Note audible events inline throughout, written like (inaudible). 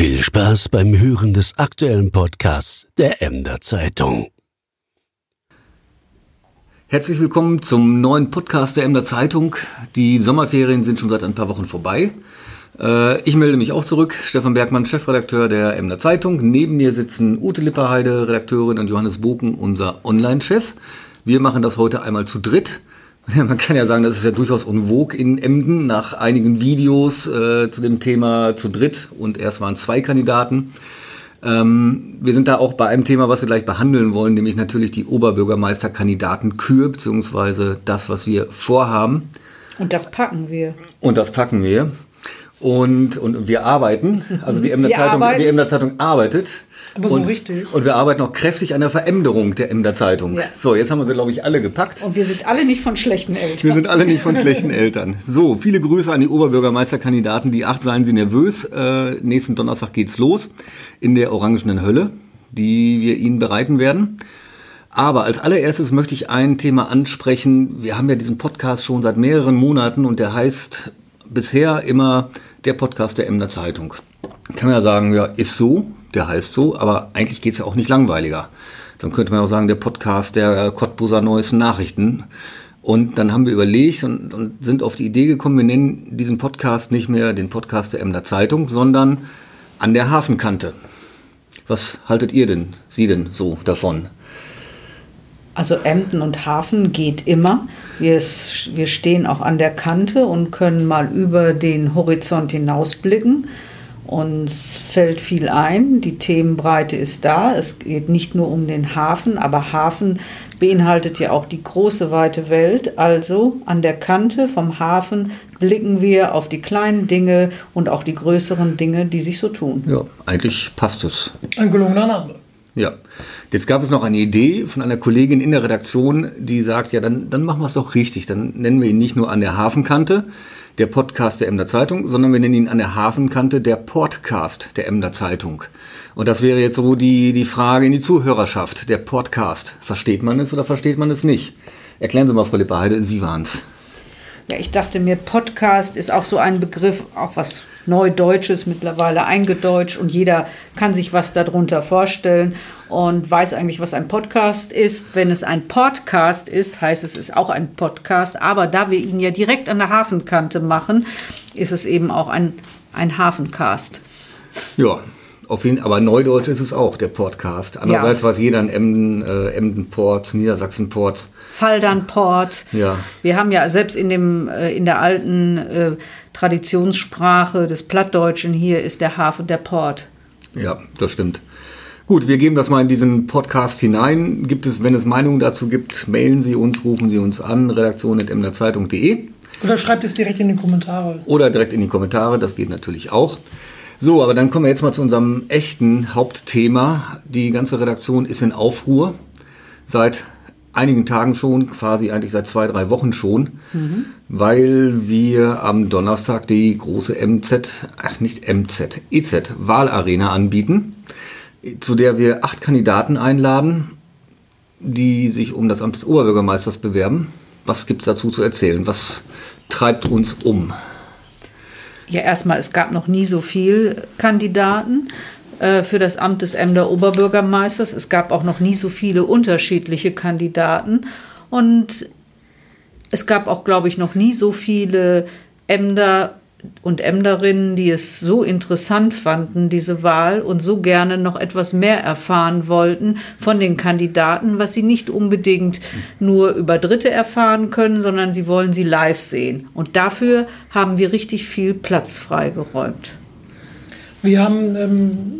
Viel Spaß beim Hören des aktuellen Podcasts der Emder Zeitung. Herzlich willkommen zum neuen Podcast der Emder Zeitung. Die Sommerferien sind schon seit ein paar Wochen vorbei. Äh, ich melde mich auch zurück. Stefan Bergmann, Chefredakteur der Emder Zeitung. Neben mir sitzen Ute Lipperheide, Redakteurin, und Johannes Boken, unser Online-Chef. Wir machen das heute einmal zu dritt. (laughs) Man kann ja sagen, das ist ja durchaus vogue in Emden nach einigen Videos äh, zu dem Thema zu dritt und erst waren zwei Kandidaten. Ähm, wir sind da auch bei einem Thema, was wir gleich behandeln wollen, nämlich natürlich die Oberbürgermeisterkandidaten Kür, beziehungsweise das, was wir vorhaben. Und das packen wir. Und das packen wir. Und, und wir arbeiten, also die Emder, Zeitung, die Emder Zeitung arbeitet. Aber so und, richtig. Und wir arbeiten auch kräftig an der Veränderung der Emder Zeitung. Ja. So, jetzt haben wir sie, glaube ich, alle gepackt. Und wir sind alle nicht von schlechten Eltern. Wir sind alle nicht von schlechten Eltern. So, viele Grüße an die Oberbürgermeisterkandidaten. Die acht seien Sie nervös. Äh, nächsten Donnerstag geht's los in der orangenen Hölle, die wir Ihnen bereiten werden. Aber als allererstes möchte ich ein Thema ansprechen. Wir haben ja diesen Podcast schon seit mehreren Monaten und der heißt bisher immer der Podcast der Emder Zeitung. Kann man ja sagen, ja, ist so, der heißt so, aber eigentlich geht's ja auch nicht langweiliger. Dann könnte man auch sagen, der Podcast der Cottbuser Neuesten Nachrichten. Und dann haben wir überlegt und, und sind auf die Idee gekommen, wir nennen diesen Podcast nicht mehr den Podcast der Emder Zeitung, sondern an der Hafenkante. Was haltet ihr denn, Sie denn so davon? Also Emden und Hafen geht immer. Wir, wir stehen auch an der Kante und können mal über den Horizont hinausblicken. Uns fällt viel ein, die Themenbreite ist da. Es geht nicht nur um den Hafen, aber Hafen beinhaltet ja auch die große weite Welt. Also an der Kante vom Hafen blicken wir auf die kleinen Dinge und auch die größeren Dinge, die sich so tun. Ja, eigentlich passt es. Ein gelungener Name. Ja. Jetzt gab es noch eine Idee von einer Kollegin in der Redaktion, die sagt, ja, dann, dann machen wir es doch richtig. Dann nennen wir ihn nicht nur an der Hafenkante, der Podcast der Emder Zeitung, sondern wir nennen ihn an der Hafenkante der Podcast der Emder Zeitung. Und das wäre jetzt so die, die Frage in die Zuhörerschaft, der Podcast. Versteht man es oder versteht man es nicht? Erklären Sie mal, Frau Lipperheide, Sie waren's. Ja, ich dachte mir, Podcast ist auch so ein Begriff, auch was Neudeutsches mittlerweile eingedeutscht und jeder kann sich was darunter vorstellen und weiß eigentlich, was ein Podcast ist. Wenn es ein Podcast ist, heißt es, es ist auch ein Podcast, aber da wir ihn ja direkt an der Hafenkante machen, ist es eben auch ein, ein Hafencast. Ja, auf jeden aber Neudeutsch ist es auch, der Podcast. Andererseits Ja. weiß jeder in Emden, äh, Emdenport, Niedersachsenport. Faldernport. Ja. Wir haben ja selbst in, dem, äh, in der alten äh, Traditionssprache des Plattdeutschen hier ist der Hafen der Port. Ja, das stimmt. Gut, wir geben das mal in diesen Podcast hinein. Gibt es, wenn es Meinungen dazu gibt, mailen Sie uns, rufen Sie uns an, redaktion.emderzeitung.de Oder schreibt es direkt in die Kommentare. oder direkt in die Kommentare, das geht natürlich auch. So, aber dann kommen wir jetzt mal zu unserem echten Hauptthema. Die ganze Redaktion ist in Aufruhr. Seit einigen Tagen schon, quasi eigentlich seit zwei, drei Wochen schon, weil wir am Donnerstag die große MZ, ach nicht MZ, EZ Wahlarena anbieten, zu der wir acht Kandidaten einladen, die sich um das Amt des Oberbürgermeisters bewerben. Was gibt's dazu zu erzählen? Was treibt uns um? Ja, erstmal, es gab noch nie so viel Kandidaten äh, für das Amt des Emder Oberbürgermeisters. Es gab auch noch nie so viele unterschiedliche Kandidaten. Und es gab auch, glaube ich, noch nie so viele Emder und Emderinnen, die es so interessant fanden, diese Wahl, und so gerne noch etwas mehr erfahren wollten von den Kandidaten, was sie nicht unbedingt nur über Dritte erfahren können, sondern sie wollen sie live sehen. Und dafür haben wir richtig viel Platz freigeräumt. Wir haben ähm,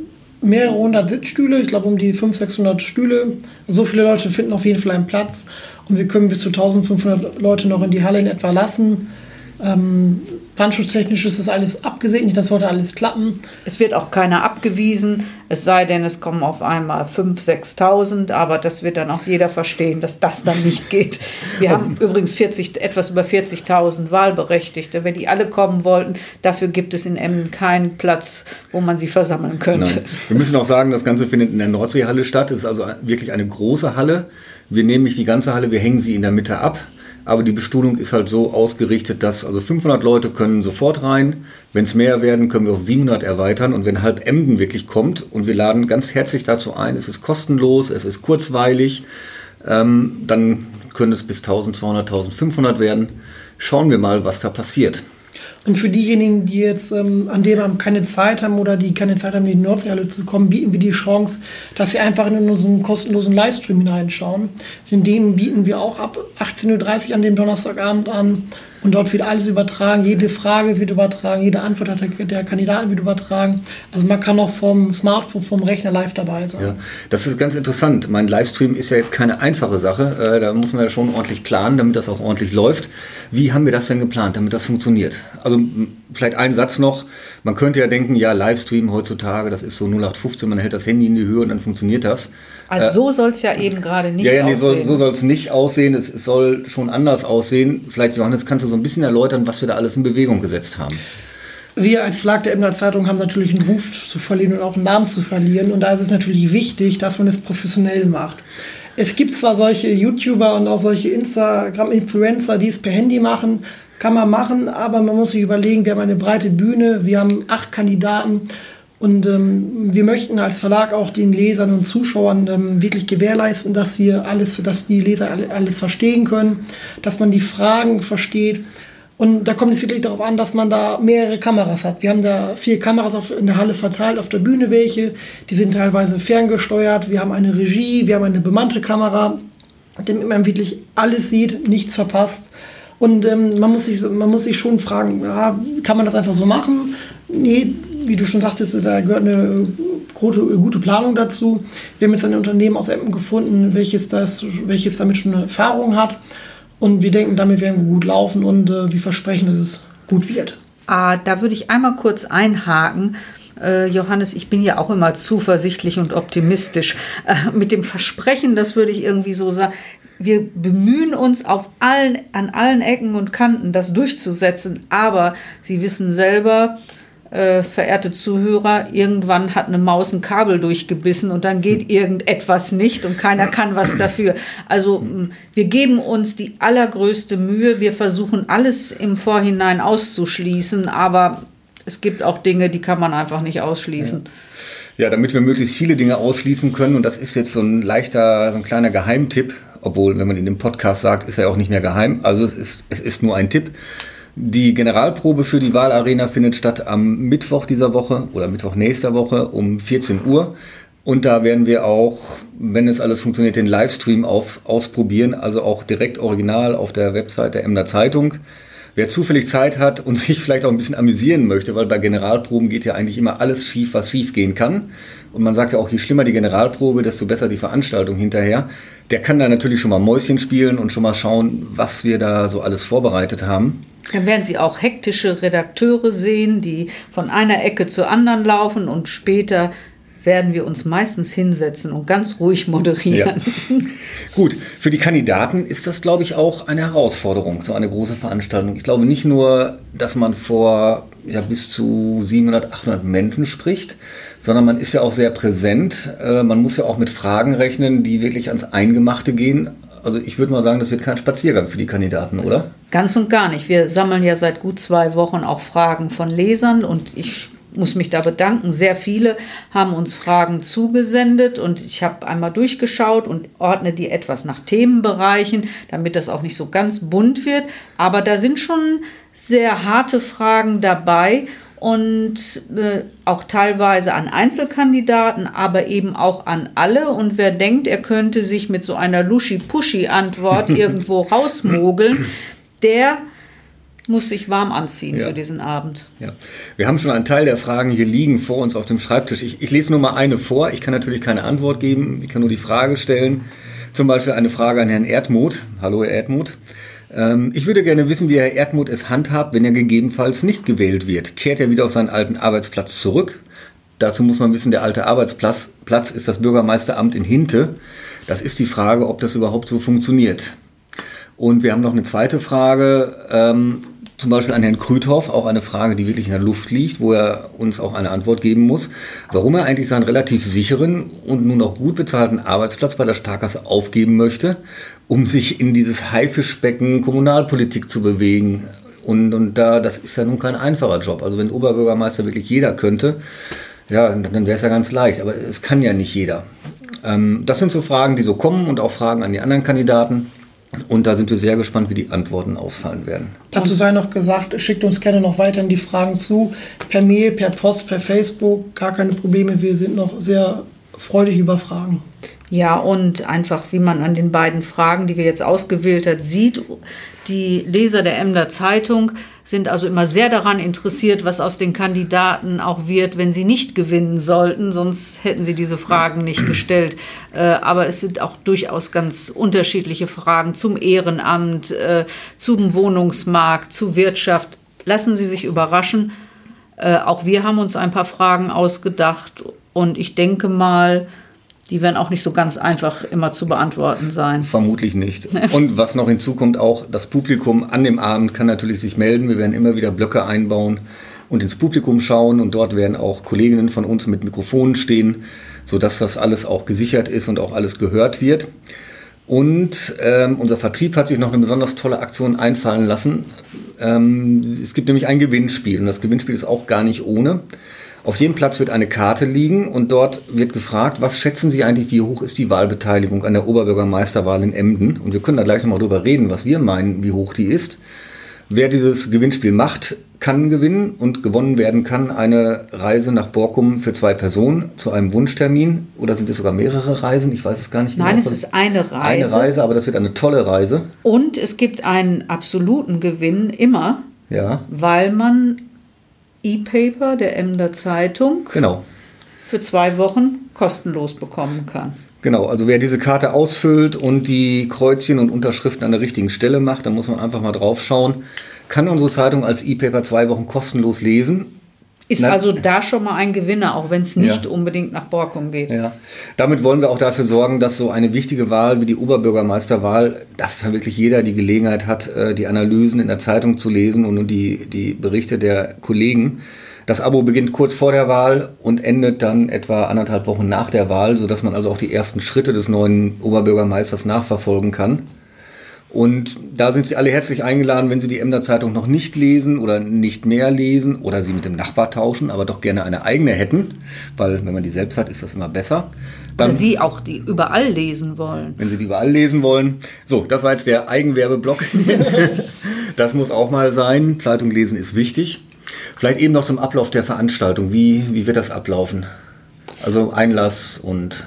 mehrere hundert Sitzstühle, ich glaube um die 500, 600 Stühle. So viele Leute finden auf jeden Fall einen Platz und wir können bis zu 1500 Leute noch in die Halle in etwa lassen. Ähm, brandschutztechnisch ist das alles abgesegnet, das sollte alles klappen. Es wird auch keiner abgewiesen, es sei denn, es kommen auf einmal 5.000, 6.000, aber das wird dann auch jeder verstehen, dass das dann nicht geht. Wir haben übrigens 40, etwas über 40.000 Wahlberechtigte. Wenn die alle kommen wollten, dafür gibt es in Emden keinen Platz, wo man sie versammeln könnte. Nein. Wir müssen auch sagen, das Ganze findet in der Nordseehalle statt. Es ist also wirklich eine große Halle. Wir nehmen nicht die ganze Halle, wir hängen sie in der Mitte ab. Aber die Bestuhlung ist halt so ausgerichtet, dass also 500 Leute können sofort rein. Wenn es mehr werden, können wir auf 700 erweitern. Und wenn halb Emden wirklich kommt und wir laden ganz herzlich dazu ein, es ist kostenlos, es ist kurzweilig, ähm, dann können es bis 1200, 1500 werden. Schauen wir mal, was da passiert. Und für diejenigen, die jetzt ähm, an dem Abend keine Zeit haben oder die keine Zeit haben, in die Nordseehalle zu kommen, bieten wir die Chance, dass sie einfach in unseren kostenlosen Livestream hineinschauen. In dem bieten wir auch ab 18.30 Uhr an dem Donnerstagabend an. Und dort wird alles übertragen, jede Frage wird übertragen, jede Antwort der, der Kandidaten wird übertragen. Also man kann auch vom Smartphone, vom Rechner live dabei sein. Ja, das ist ganz interessant. Mein Livestream ist ja jetzt keine einfache Sache. Äh, da muss man ja schon ordentlich planen, damit das auch ordentlich läuft. Wie haben wir das denn geplant, damit das funktioniert? Also vielleicht ein Satz noch. Man könnte ja denken, ja, Livestream heutzutage, das ist so 0815, man hält das Handy in die Höhe und dann funktioniert das. Also äh, so soll es ja eben gerade nicht ja, ja, nee, aussehen. So, so soll es nicht aussehen. Es, es soll schon anders aussehen. Vielleicht, Johannes, kannst du so ein bisschen erläutern, was wir da alles in Bewegung gesetzt haben? Wir als Verlag der Emder Zeitung haben natürlich einen Ruf zu verlieren und auch einen Namen zu verlieren. Und da ist es natürlich wichtig, dass man es professionell macht. Es gibt zwar solche YouTuber und auch solche Instagram-Influencer, die es per Handy machen, kann man machen, aber man muss sich überlegen, wir haben eine breite Bühne, wir haben acht Kandidaten und ähm, wir möchten als Verlag auch den Lesern und Zuschauern ähm, wirklich gewährleisten, dass wir alles, dass die Leser alles verstehen können, dass man die Fragen versteht. Und da kommt es wirklich darauf an, dass man da mehrere Kameras hat. Wir haben da vier Kameras auf, in der Halle verteilt, auf der Bühne welche. Die sind teilweise ferngesteuert. Wir haben eine Regie, wir haben eine bemannte Kamera, damit man wirklich alles sieht, nichts verpasst. Und ähm, man, muss sich, man muss sich schon fragen, ja, kann man das einfach so machen? Nee, wie du schon sagtest, da gehört eine gute, gute Planung dazu. Wir haben jetzt ein Unternehmen aus Emden gefunden, welches, das, welches damit schon eine Erfahrung hat. Und wir denken, damit werden wir gut laufen und äh, wir versprechen, dass es gut wird. Ah, da würde ich einmal kurz einhaken. Äh, Johannes, ich bin ja auch immer zuversichtlich und optimistisch. Äh, mit dem Versprechen, das würde ich irgendwie so sagen, wir bemühen uns auf allen, an allen Ecken und Kanten, das durchzusetzen. Aber Sie wissen selber, äh, verehrte Zuhörer, irgendwann hat eine Maus ein Kabel durchgebissen und dann geht irgendetwas nicht und keiner kann was dafür. Also wir geben uns die allergrößte Mühe, wir versuchen alles im Vorhinein auszuschließen, aber es gibt auch Dinge, die kann man einfach nicht ausschließen. Ja. ja, damit wir möglichst viele Dinge ausschließen können und das ist jetzt so ein leichter, so ein kleiner Geheimtipp, obwohl, wenn man in dem Podcast sagt, ist er auch nicht mehr geheim. Also es ist, es ist nur ein Tipp. Die Generalprobe für die Wahlarena findet statt am Mittwoch dieser Woche oder Mittwoch nächster Woche um 14 Uhr. Und da werden wir auch, wenn es alles funktioniert, den Livestream auf, ausprobieren, also auch direkt original auf der Website der Emder Zeitung. Wer zufällig Zeit hat und (laughs) sich vielleicht auch ein bisschen amüsieren möchte, weil bei Generalproben geht ja eigentlich immer alles schief, was schief gehen kann. Und man sagt ja auch, je schlimmer die Generalprobe, desto besser die Veranstaltung hinterher. Der kann da natürlich schon mal Mäuschen spielen und schon mal schauen, was wir da so alles vorbereitet haben. Dann werden Sie auch hektische Redakteure sehen, die von einer Ecke zur anderen laufen und später werden wir uns meistens hinsetzen und ganz ruhig moderieren. Ja. (laughs) Gut, für die Kandidaten ist das, glaube ich, auch eine Herausforderung, so eine große Veranstaltung. Ich glaube nicht nur, dass man vor ja, bis zu 700, 800 Menschen spricht, sondern man ist ja auch sehr präsent. Äh, man muss ja auch mit Fragen rechnen, die wirklich ans Eingemachte gehen. Also ich würde mal sagen, das wird kein Spaziergang für die Kandidaten, oder? Ganz und gar nicht. Wir sammeln ja seit gut zwei Wochen auch Fragen von Lesern und ich muss mich da bedanken. Sehr viele haben uns Fragen zugesendet und ich habe einmal durchgeschaut und ordne die etwas nach Themenbereichen, damit das auch nicht so ganz bunt wird. Aber da sind schon sehr harte Fragen dabei und äh, auch teilweise an Einzelkandidaten, aber eben auch an alle. Und wer denkt, er könnte sich mit so einer Luschi-Puschi-Antwort (laughs) irgendwo rausmogeln, der muss sich warm anziehen ja. für diesen Abend. Ja. Wir haben schon einen Teil der Fragen hier liegen vor uns auf dem Schreibtisch. Ich, ich lese nur mal eine vor. Ich kann natürlich keine Antwort geben. Ich kann nur die Frage stellen. Zum Beispiel eine Frage an Herrn Erdmuth. Hallo, Herr Erdmuth. Ähm, ich würde gerne wissen, wie Herr Erdmuth es handhabt, wenn er gegebenenfalls nicht gewählt wird. Kehrt er wieder auf seinen alten Arbeitsplatz zurück? Dazu muss man wissen, der alte Arbeitsplatz Platz ist das Bürgermeisteramt in Hinte. Das ist die Frage, ob das überhaupt so funktioniert. Und wir haben noch eine zweite Frage. Ähm, zum Beispiel an Herrn Krüthoff auch eine Frage, die wirklich in der Luft liegt, wo er uns auch eine Antwort geben muss, warum er eigentlich seinen relativ sicheren und nun auch gut bezahlten Arbeitsplatz bei der Sparkasse aufgeben möchte, um sich in dieses Haifischbecken Kommunalpolitik zu bewegen. Und, und da, das ist ja nun kein einfacher Job. Also wenn Oberbürgermeister wirklich jeder könnte, ja, dann wäre es ja ganz leicht. Aber es kann ja nicht jeder. Ähm, das sind so Fragen, die so kommen und auch Fragen an die anderen Kandidaten. Und da sind wir sehr gespannt, wie die Antworten ausfallen werden. Dazu sei noch gesagt, schickt uns gerne noch weiterhin die Fragen zu. Per Mail, per Post, per Facebook. Gar keine Probleme. Wir sind noch sehr freudig über Fragen. Ja, und einfach, wie man an den beiden Fragen, die wir jetzt ausgewählt hat, sieht, die Leser der Emder Zeitung sind also immer sehr daran interessiert, was aus den Kandidaten auch wird, wenn sie nicht gewinnen sollten, sonst hätten sie diese Fragen nicht gestellt. Äh, aber es sind auch durchaus ganz unterschiedliche Fragen zum Ehrenamt, äh, zum Wohnungsmarkt, zu Wirtschaft. Lassen Sie sich überraschen. Äh, auch wir haben uns ein paar Fragen ausgedacht und ich denke mal, die werden auch nicht so ganz einfach immer zu beantworten sein. Vermutlich nicht. (laughs) Und was noch hinzukommt, auch das Publikum an dem Abend kann natürlich sich melden. Wir werden immer wieder Blöcke einbauen und ins Publikum schauen und dort werden auch Kolleginnen von uns mit Mikrofonen stehen, sodass das alles auch gesichert ist und auch alles gehört wird. Und ähm, unser Vertrieb hat sich noch eine besonders tolle Aktion einfallen lassen. Ähm, es gibt nämlich ein Gewinnspiel und das Gewinnspiel ist auch gar nicht ohne. Auf jedem Platz wird eine Karte liegen und dort wird gefragt, was schätzen Sie eigentlich, wie hoch ist die Wahlbeteiligung an der Oberbürgermeisterwahl in Emden? Und wir können da gleich nochmal drüber reden, was wir meinen, wie hoch die ist. Wer dieses Gewinnspiel macht, kann gewinnen und gewonnen werden kann eine Reise nach Borkum für zwei Personen zu einem Wunschtermin. Oder sind es sogar mehrere Reisen? Ich weiß es gar nicht genau. Nein, es ist eine Reise. Eine Reise, aber das wird eine tolle Reise. Und es gibt einen absoluten Gewinn immer, ja. weil man E-Paper der Emder Zeitung genau. für zwei Wochen kostenlos bekommen kann. Genau, also wer diese Karte ausfüllt und die Kreuzchen und Unterschriften an der richtigen Stelle macht, da muss man einfach mal drauf schauen, kann unsere Zeitung als E-Paper zwei Wochen kostenlos lesen ist Na, also da schon mal ein Gewinner, auch wenn es nicht ja. unbedingt nach Borkum geht. Ja. Damit wollen wir auch dafür sorgen, dass so eine wichtige Wahl wie die Oberbürgermeisterwahl, dass da wirklich jeder die Gelegenheit hat, äh, die Analysen in der Zeitung zu lesen und die, die Berichte der Kollegen. Das Abo beginnt kurz vor der Wahl und endet dann etwa anderthalb Wochen nach der Wahl, sodass man also auch die ersten Schritte des neuen Oberbürgermeisters nachverfolgen kann. Und da sind Sie alle herzlich eingeladen, wenn Sie die Emder Zeitung noch nicht lesen oder nicht mehr lesen oder sie mit dem Nachbar tauschen, aber doch gerne eine eigene hätten, weil wenn man die selbst hat, ist das immer besser. Dann, oder Sie auch die überall lesen wollen. Wenn Sie die überall lesen wollen. So, das war jetzt der Eigenwerbeblock. (laughs) das muss auch mal sein. Zeitung lesen ist wichtig. Vielleicht eben noch zum Ablauf der Veranstaltung. Wie, wie wird das ablaufen? Also Einlass und.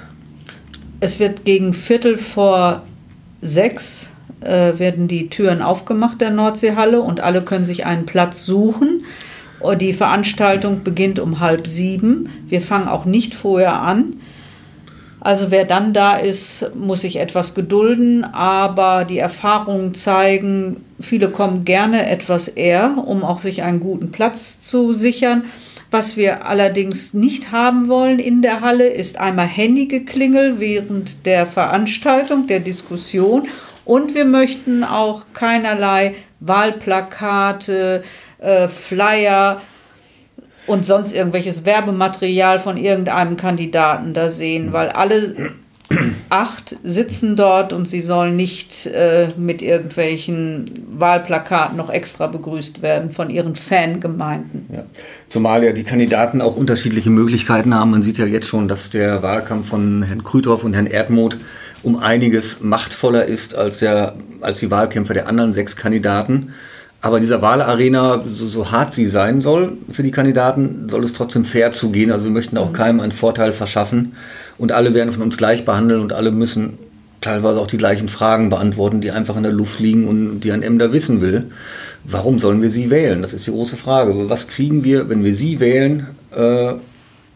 Es wird gegen Viertel vor sechs äh, werden die Türen aufgemacht der Nordseehalle und alle können sich einen Platz suchen. Die Veranstaltung beginnt um halb sieben. Wir fangen auch nicht vorher an. Also wer dann da ist, muss sich etwas gedulden, aber die Erfahrungen zeigen, viele kommen gerne etwas eher, um auch sich einen guten Platz zu sichern. Was wir allerdings nicht haben wollen in der Halle, ist einmal Handygeklingel während der Veranstaltung, der Diskussion und wir möchten auch keinerlei Wahlplakate, äh, Flyer und sonst irgendwelches Werbematerial von irgendeinem Kandidaten da sehen, weil alle acht sitzen dort und sie sollen nicht äh, mit irgendwelchen Wahlplakaten noch extra begrüßt werden von ihren Fangemeinden. Ja. Zumal ja die Kandidaten auch unterschiedliche Möglichkeiten haben. Man sieht ja jetzt schon, dass der Wahlkampf von Herrn Krüthoff und Herrn Erdmuth um einiges machtvoller ist als, der, als die Wahlkämpfe der anderen sechs Kandidaten. Aber in dieser Wahlarena, so, so, hart sie sein soll für die Kandidaten, soll es trotzdem fair zugehen. Also wir möchten auch mhm. keinem einen Vorteil verschaffen und alle werden von uns gleich behandeln und alle müssen teilweise auch die gleichen Fragen beantworten, die einfach in der Luft liegen und die ein Emder wissen will. Warum sollen wir sie wählen? Das ist die große Frage. Was kriegen wir, wenn wir sie wählen? Äh,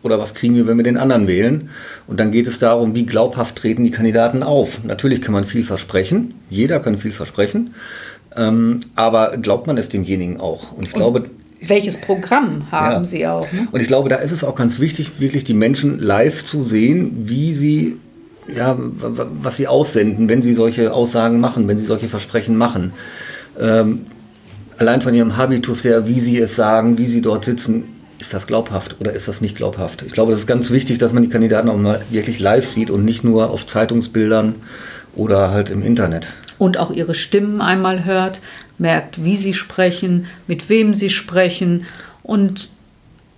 oder was kriegen wir, wenn wir den anderen wählen? Und dann geht es darum, wie glaubhaft treten die Kandidaten auf. Natürlich kann man viel versprechen, jeder kann viel versprechen, ähm, aber glaubt man es demjenigen auch? Und ich Und glaube, welches Programm haben ja. Sie auch? Ne? Und ich glaube, da ist es auch ganz wichtig, wirklich die Menschen live zu sehen, wie sie, ja, was sie aussenden, wenn sie solche Aussagen machen, wenn sie solche Versprechen machen. Ähm, allein von ihrem Habitus her, wie sie es sagen, wie sie dort sitzen, ist das glaubhaft oder ist das nicht glaubhaft? Ich glaube, das ist ganz wichtig, dass man die Kandidaten auch mal wirklich live sieht und nicht nur auf Zeitungsbildern oder halt im Internet. Und auch ihre Stimmen einmal hört, merkt, wie sie sprechen, mit wem sie sprechen und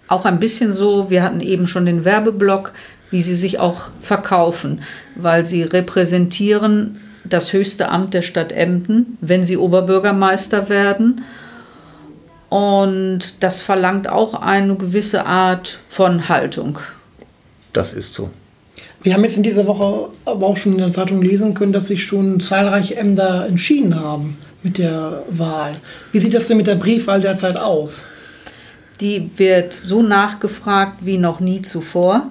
auch ein bisschen so, wir hatten eben schon den Werbeblock, wie sie sich auch verkaufen, weil sie repräsentieren das höchste Amt der Stadt Emden, wenn sie Oberbürgermeister werden. Und das verlangt auch eine gewisse Art von Haltung. Das ist so. Wir haben jetzt in dieser Woche aber auch schon in der Zeitung lesen können, dass sich schon zahlreiche Ämter entschieden haben mit der Wahl. Wie sieht das denn mit der Briefwahl derzeit aus? Die wird so nachgefragt wie noch nie zuvor.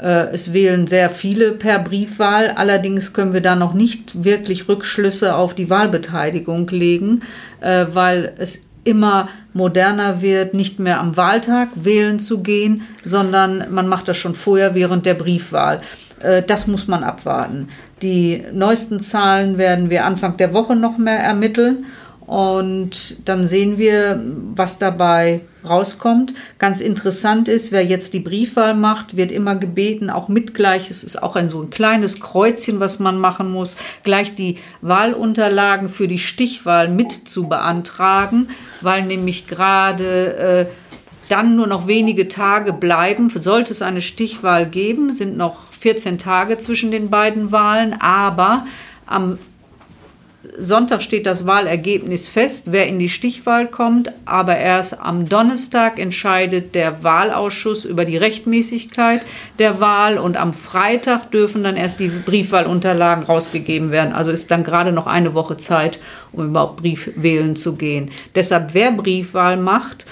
Äh, es wählen sehr viele per Briefwahl, allerdings können wir da noch nicht wirklich Rückschlüsse auf die Wahlbeteiligung legen, äh, weil es immer moderner wird, nicht mehr am Wahltag wählen zu gehen, sondern man macht das schon vorher während der Briefwahl. Äh, das muss man abwarten. Die neuesten Zahlen werden wir Anfang der Woche noch mehr ermitteln und dann sehen wir, was dabei rauskommt. Ganz interessant ist, wer jetzt die Briefwahl macht, wird immer gebeten, auch mit gleich, es ist auch ein so ein kleines Kreuzchen, was man machen muss, gleich die Wahlunterlagen für die Stichwahl mit zu beantragen, weil nämlich gerade äh, dann nur noch wenige Tage bleiben. Sollte es eine Stichwahl geben, sind noch 14 Tage zwischen den beiden Wahlen, aber am Sonntag steht das Wahlergebnis fest, wer in die Stichwahl kommt, aber erst am Donnerstag entscheidet der Wahlausschuss über die Rechtmäßigkeit der Wahl und am Freitag dürfen dann erst die Briefwahlunterlagen rausgegeben werden. Also ist dann gerade noch eine Woche Zeit, um überhaupt Brief wählen zu gehen. Deshalb, wer Briefwahl macht,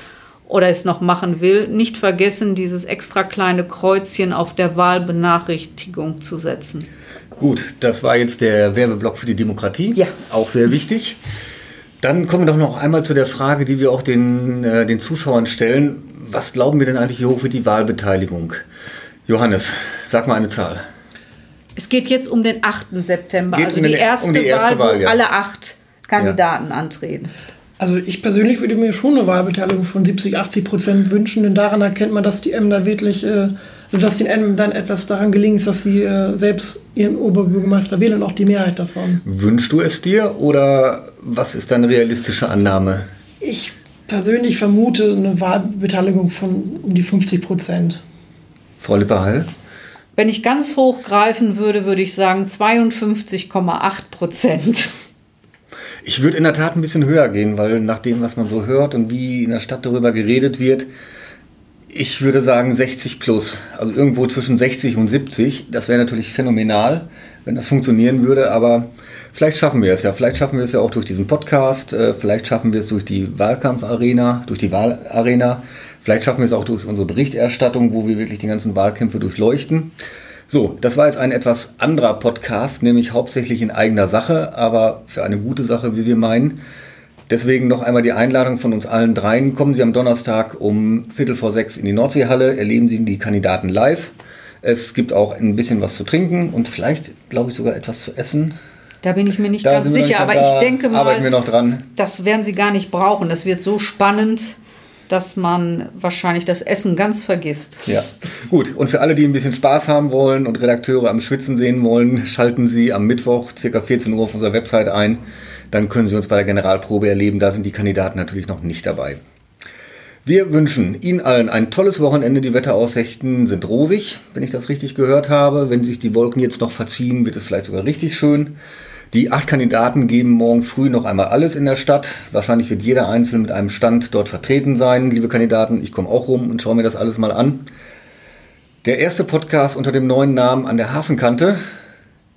oder es noch machen will, nicht vergessen, dieses extra kleine Kreuzchen auf der Wahlbenachrichtigung zu setzen. Gut, das war jetzt der Werbeblock für die Demokratie. Ja. Auch sehr wichtig. Dann kommen wir doch noch einmal zu der Frage, die wir auch den, äh, den Zuschauern stellen. Was glauben wir denn eigentlich, wie hoch wird die Wahlbeteiligung? Johannes, sag mal eine Zahl. Es geht jetzt um den 8. September, Geht also um die den- erste, um die erste Wahl, Wahl, wo ja. alle acht Kandidaten antreten. Also ich persönlich würde mir schon eine Wahlbeteiligung von 70, 80 Prozent wünschen, denn daran erkennt man, dass die Ämter wirklich, äh, dass den Ämtern etwas daran gelingen ist, dass sie äh, selbst ihren Oberbürgermeister wählen und auch die Mehrheit davon. Wünschst du es dir oder was ist deine realistische Annahme? Ich persönlich vermute eine Wahlbeteiligung von um die 50 Prozent. Frau Lipperheil? Wenn ich ganz hoch greifen würde, würde ich sagen 52,8 Prozent. Ich würde in der Tat ein bisschen höher gehen, weil nach dem, was man so hört und wie in der Stadt darüber geredet wird, ich würde sagen 60 plus. Also irgendwo zwischen 60 und 70. Das wäre natürlich phänomenal, wenn das funktionieren würde, aber vielleicht schaffen wir es ja. Vielleicht schaffen wir es ja auch durch diesen Podcast. äh, Vielleicht schaffen wir es durch die Wahlkampfarena, durch die Wahlarena. Vielleicht schaffen wir es auch durch unsere Berichterstattung, wo wir wirklich die ganzen Wahlkämpfe durchleuchten. So, das war jetzt ein etwas anderer Podcast, nämlich hauptsächlich in eigener Sache, aber für eine gute Sache, wie wir meinen. Deswegen noch einmal die Einladung von uns allen dreien. Kommen Sie am Donnerstag um Viertel vor sechs in die Nordseehalle, erleben Sie die Kandidaten live. Es gibt auch ein bisschen was zu trinken und vielleicht, glaube ich, sogar etwas zu essen. Da bin ich mir nicht Da ganz sicher, nicht aber ich denke arbeiten wir mal, noch dran. das werden sie gar nicht brauchen. Das wird so spannend, dass man wahrscheinlich das Essen ganz vergisst. Ja, gut. Und für alle, die ein bisschen Spaß haben wollen und Redakteure am Schwitzen sehen wollen, schalten Sie am Mittwoch ca. 14 Uhr auf unserer Website ein. Dann können Sie uns bei der Generalprobe erleben. Da sind die Kandidaten natürlich noch nicht dabei. Wir wünschen Ihnen allen ein tolles Wochenende. Die Wetteraussichten sind rosig, wenn ich das richtig gehört habe. Wenn sich die Wolken jetzt noch verziehen, wird es vielleicht sogar richtig schön. Die acht Kandidaten geben morgen früh noch einmal alles in der Stadt. Wahrscheinlich wird jeder einzeln mit einem Stand dort vertreten sein. Liebe Kandidaten, ich komme auch rum und schaue mir das alles mal an. Der erste Podcast unter dem neuen Namen an der Hafenkante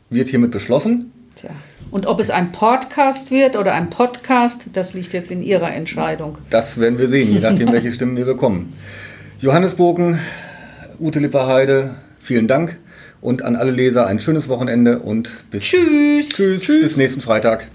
wird hiermit beschlossen. Tja. Und ob es ein Podcast wird oder ein Podcast, das liegt jetzt in Ihrer Entscheidung. Das werden wir sehen, je nachdem, (laughs) welche Stimmen wir bekommen. Johannes Bogen, Ute Lipperheide, vielen Dank und an alle Leser ein schönes Wochenende und bis Tschüss. Tschüss, bis nächsten Freitag.